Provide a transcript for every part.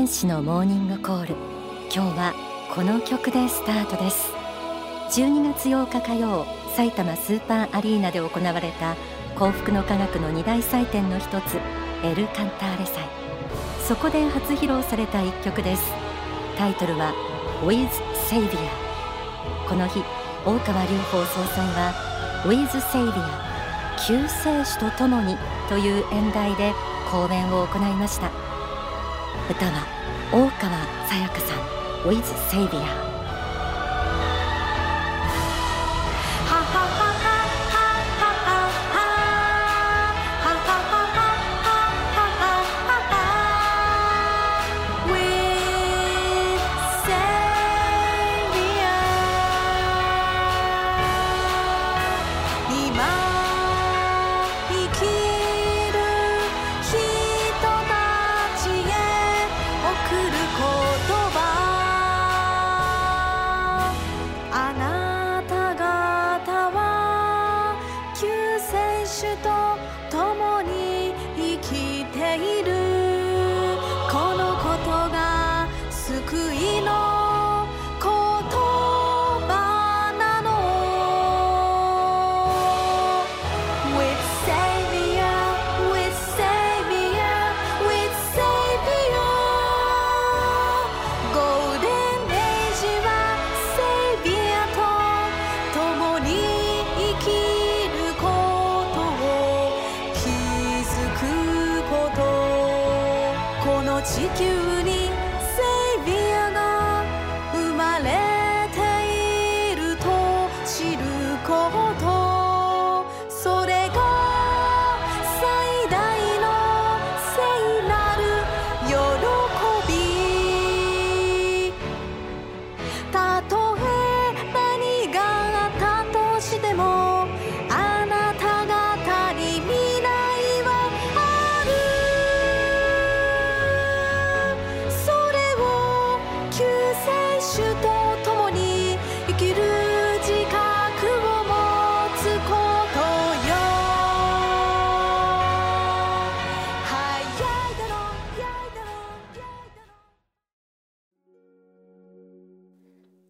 天使のモーニングコール。今日はこの曲でスタートです。12月8日火曜埼玉スーパーアリーナで行われた幸福の科学の二大祭典の一つエル・カンターレ祭。そこで初披露された一曲です。タイトルは With Savior この日大川隆法総裁は With Savior 救世主と共にという演題で講演を行いました。歌は大川さやかさん With Savior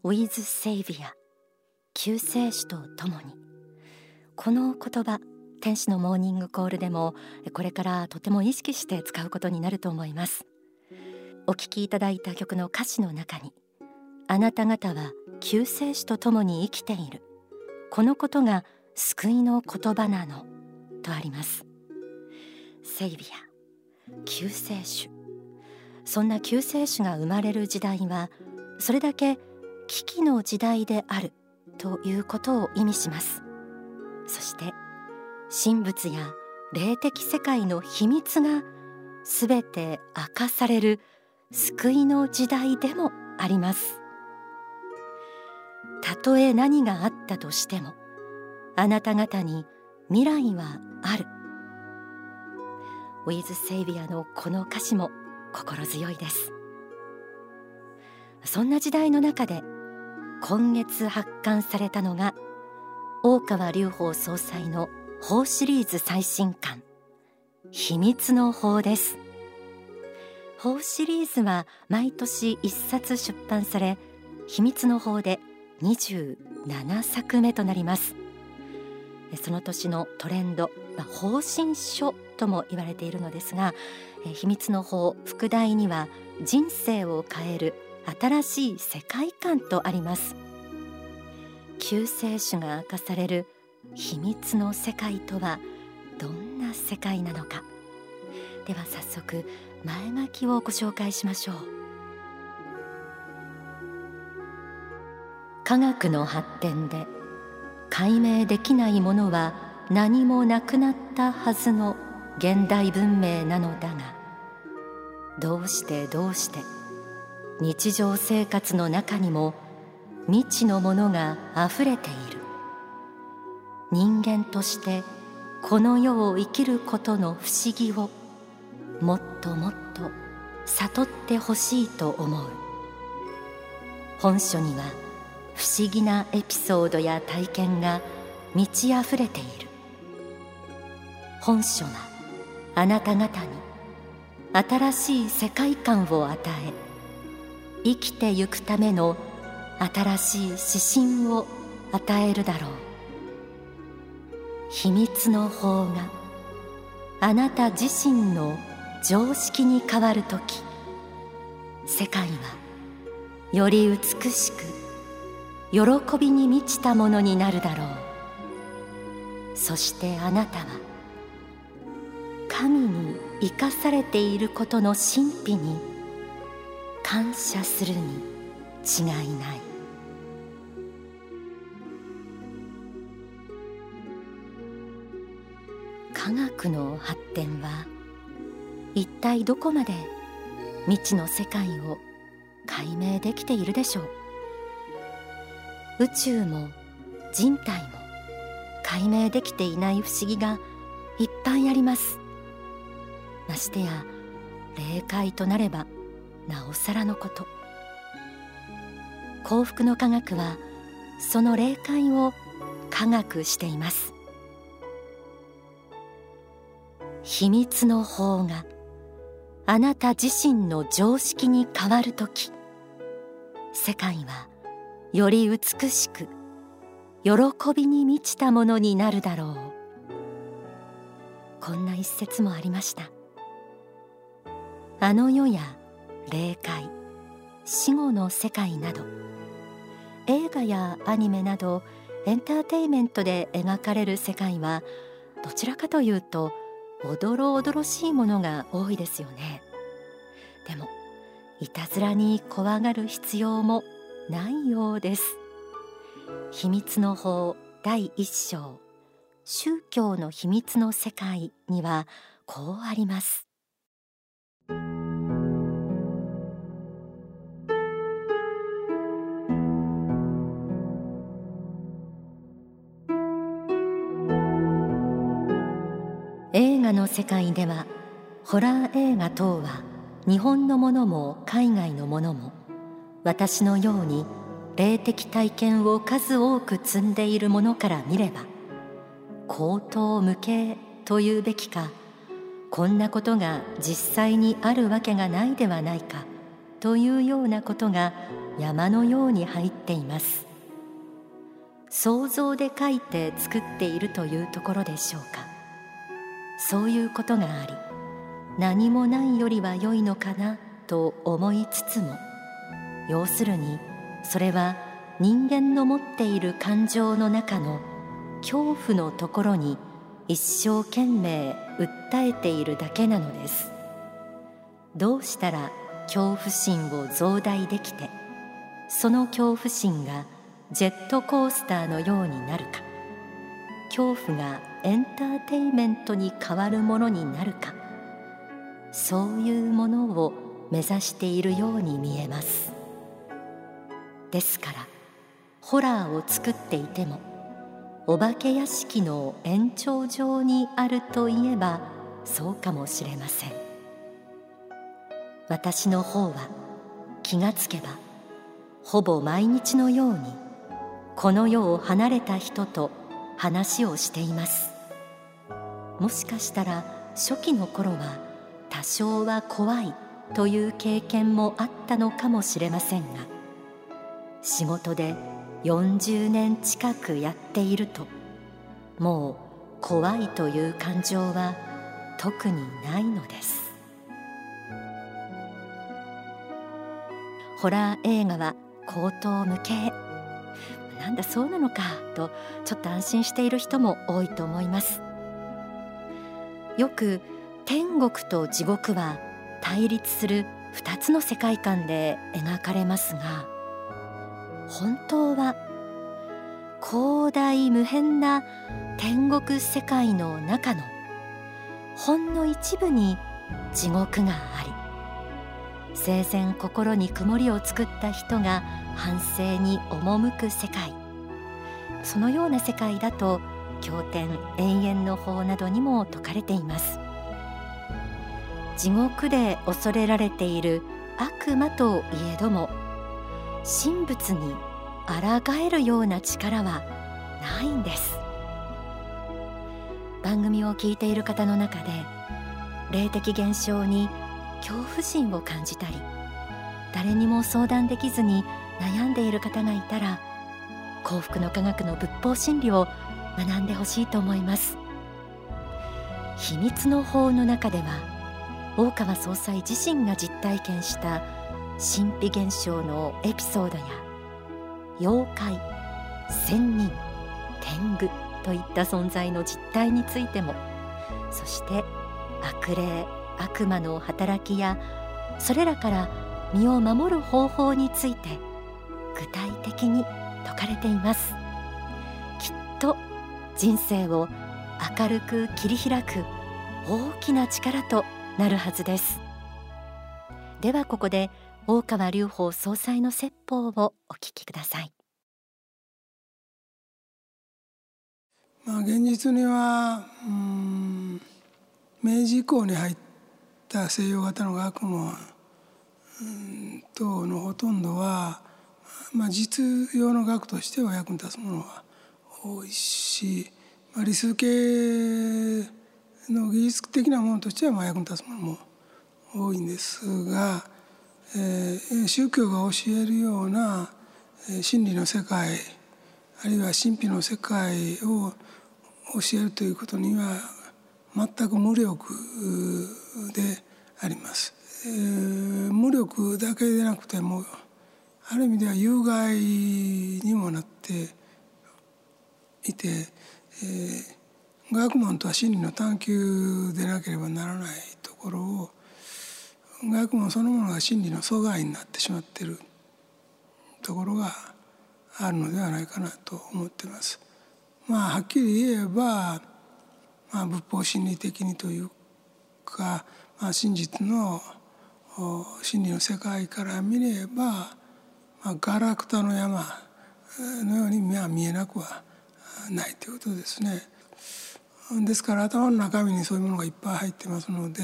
With Savior 救世主と共に。この言葉天使のモーニングコールでもこれからとても意識して使うことになると思います。お聴きいただいた曲の歌詞の中にあなた方は救世主と共に生きている。このことが救いの言葉なの。とあります。セイビア救世主。そんな救世主が生まれる時代はそれだけ危機の時代であるということを意味します。そして神仏や霊的世界の秘密がすべて明かされる救いの時代でもあります。たとえ何があったとしてもあなた方に未来はある。With Savior のこの歌詞も心強いです。そんな時代の中で今月発刊されたのが大川隆法総裁の法シリーズ最新刊秘密の法です。法シリーズは毎年一冊出版され秘密の法で27作目となります。その年のトレンド、まあ、方針書とも言われているのですがえ秘密の法副題には人生を変える新しい世界観とあります。救世主が明かされる秘密の世界とはどんな世界なのか。では早速前書きをご紹介しましょう。科学の発展で解明できないものは何もなくなったはずの現代文明なのだがどうしてどうして日常生活の中にも未知のものがあふれている。人間としてこの世を生きることの不思議をもっともっと悟ってほしいと思う。本書には不思議なエピソードや体験が満ち溢れている。本書はあなた方に新しい世界観を与え生きてゆくための新しい指針を与えるだろう。秘密の法があなた自身の常識に変わる時世界はより美しく喜びに満ちたものになるだろう。そしてあなたは神に生かされていることの神秘に感謝するに違いない。科学の発展は一体どこまで未知の世界を解明できているでしょう。宇宙も人体も解明できていない不思議がいっぱいあります。ましてや霊界となればなおさらのこと。幸福の科学はその霊界を科学しています。秘密の法があなた自身の常識に変わるとき世界はより美しく喜びに満ちたものになるだろう。こんな一節もありました。あの世や霊界死後の世界など映画やアニメなどエンターテイメントで描かれる世界はどちらかというとおどろおどろしいものが多いですよね。でもいたずらに怖がる必要もないようです。秘密の法第一章宗教の秘密の世界にはこうあります。画の世界ではホラー映画等は日本のものも海外のものも私のように霊的体験を数多く積んでいるものから見れば口頭無形というべきかこんなことが実際にあるわけがないではないかというようなことが山のように入っています。想像で書いて作っているというところでしょうか。そういうことがあり何もないよりは良いのかなと思いつつも要するにそれは人間の持っている感情の中の恐怖のところに一生懸命訴えているだけなのです。どうしたら恐怖心を増大できてその恐怖心がジェットコースターのようになるか。恐怖がエンターテイメントに変わるものになるか。そういうものを目指しているように見えます。ですからホラーを作っていてもお化け屋敷の延長上にあるといえばそうかもしれません。私の方は気がつけばほぼ毎日のようにこの世を離れた人と話をしています。もしかしたら初期の頃は多少は怖いという経験もあったのかもしれませんが仕事で40年近くやっているともう怖いという感情は特にないのです。ホラー映画は口頭無形なんだそうなのかとちょっと安心している人も多いと思います。よく天国と地獄は対立する2つの世界観で描かれますが本当は広大無辺な天国世界の中のほんの一部に地獄があり生前心に曇りを作った人が反省に赴く世界。そのような世界だと経典永遠の法などにも説かれています。地獄で恐れられている悪魔といえども神仏に抗えるような力はないんです。番組を聞いている方の中で霊的現象に恐怖心を感じたり誰にも相談できずに悩んでいる方がいたら幸福の科学の仏法真理を学んでほしいと思います。秘密の法の中では大川総裁自身が実体験した神秘現象のエピソードや妖怪仙人天狗といった存在の実態についてもそして悪霊悪魔の働きやそれらから身を守る方法について具体的に説かれています。きっと人生を明るく切り開く大きな力となるはずです。ではここで大川隆法総裁の説法をお聞きください。まあ現実にはうん明治以降に入ってた西洋型の学問等のほとんどは、まあ、実用の学としては役に立つものが多いし、まあ、理数系の技術的なものとしてはまあ役に立つものも多いんですが、えー、宗教が教えるような真理の世界あるいは神秘の世界を教えるということには全く無力であります。えー、無力だけでなくてもある意味では有害にもなっていて、えー、学問とは真理の探求でなければならないところを学問そのものが真理の阻害になってしまっているところがあるのではないかなと思ってます。まあはっきり言えば、まあ、仏法真理的にというか、まあ、真実の真理の世界から見れば、まあ、ガラクタの山のようには見えなくはないということですね。ですから頭の中身にそういうものがいっぱい入ってますので、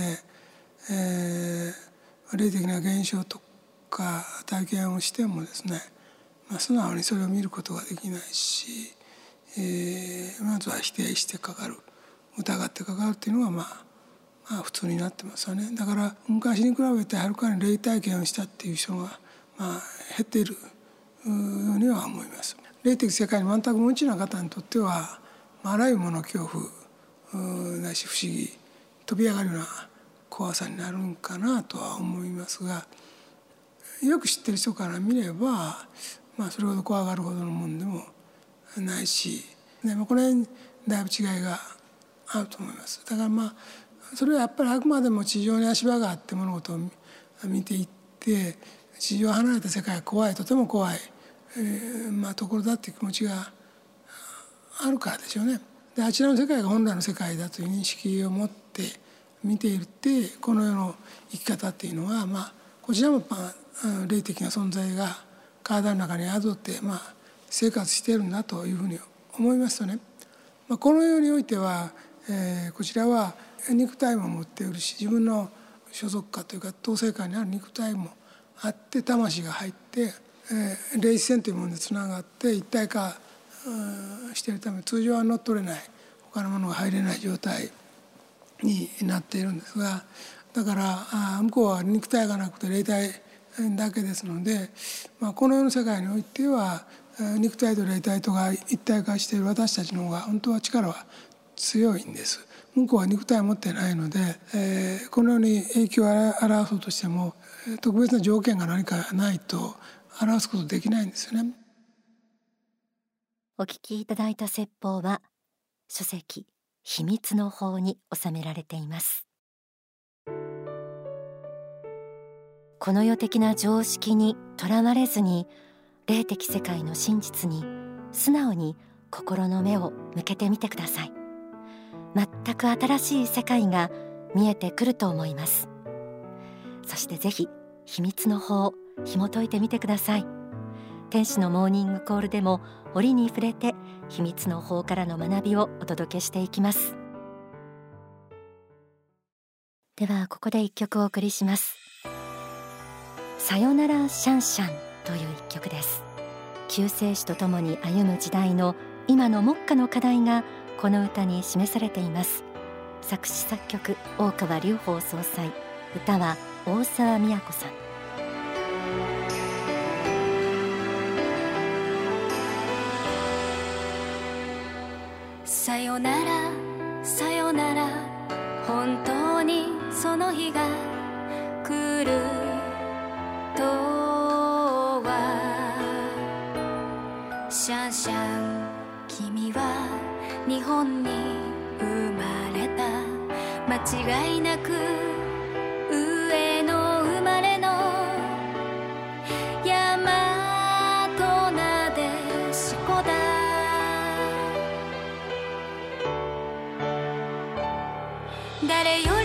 えー、霊的な現象とか体験をしてもですね、まあ、素直にそれを見ることができないし、えー、まずは否定してかかる疑ってかかるっていうのがまあまあ普通になってますよねだから昔に比べてはるかに霊体験をしたっていう人がまあ減っているようには思います。霊的世界に全く無知な方にとってはあらゆるもの恐怖なし不思議飛び上がるような怖さになるんかなとは思いますがよく知ってる人から見れば、まあ、それほど怖がるほどのもんでもないし、ねまあ、この辺だいぶ違いがあると思います。だからまあそれはやっぱりあくまでも地上に足場があって物事を見ていって地上離れた世界は怖いとても怖い、えーまあ、ところだっていう気持ちがあるからでしょうね。であちらの世界が本来の世界だという認識を持って見ていってこの世の生き方っていうのは、まあ、こちらも、まあ、霊的な存在が体の中に宿って、まあ、生活しているんだというふうに思いますとね、まあ、この世においては、えー、こちらは肉体も持っているし自分の所属化というか統制下にある肉体もあって魂が入って、えー、霊視線というものでつながって一体化しているため通常は乗っ取れない他のものが入れない状態になっているんですがだから向こうは肉体がなくて霊体だけですので、まあ、この世の世界においては肉体と霊体とが一体化している私たちの方が本当は力は強いんです。向こうは肉体を持ってないので、えー、このように影響を表そうとしても特別な条件が何かないと表すことできないんですよね。お聞きいただいた説法は書籍秘密の法に収められていますこの世的な常識にとらわれずに霊的世界の真実に素直に心の目を向けてみてください全く新しい世界が見えてくると思います。そしてぜひ秘密の法を紐解いてみてください。天使のモーニングコールでも折に触れて秘密の法からの学びをお届けしていきます。ではここで一曲お送りします。さよならシャンシャンという一曲です。救世主とともに歩む時代の今の目下の課題がこの歌に示されています。作詞作曲大川隆法総裁。歌は大沢美也子さん。さよならさよなら。本当にその日が来るとは。シャンシャン。本に生まれた間違いなく上の生まれの大和なでしこだ。誰よ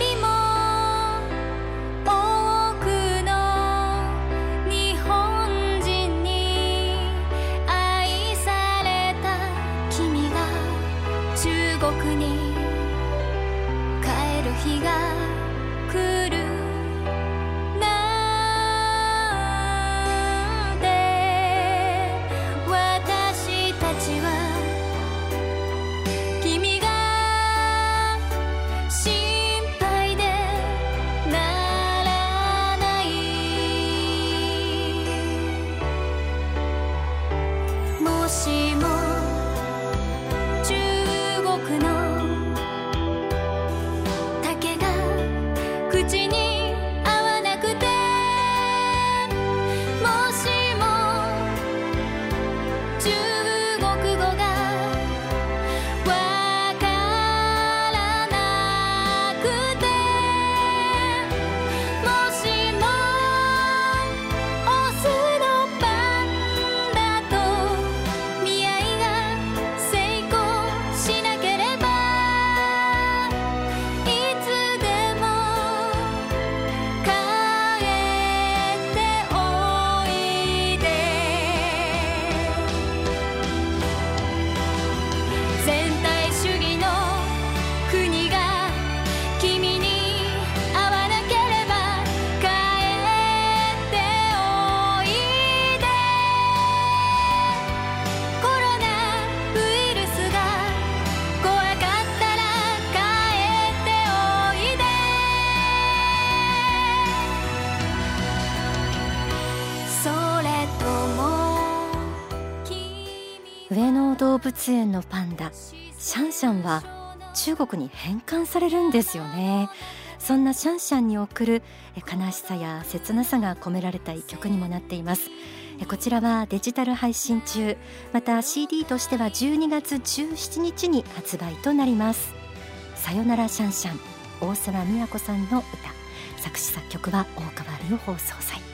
上野動物園のパンダシャンシャンは中国に返還されるんですよね。そんなシャンシャンに送る悲しさや切なさが込められた一曲にもなっています。こちらはデジタル配信中。また CD としては12月17日に発売となります。さよならシャンシャン大沢美也子さんの歌。作詞作曲は大川隆法総裁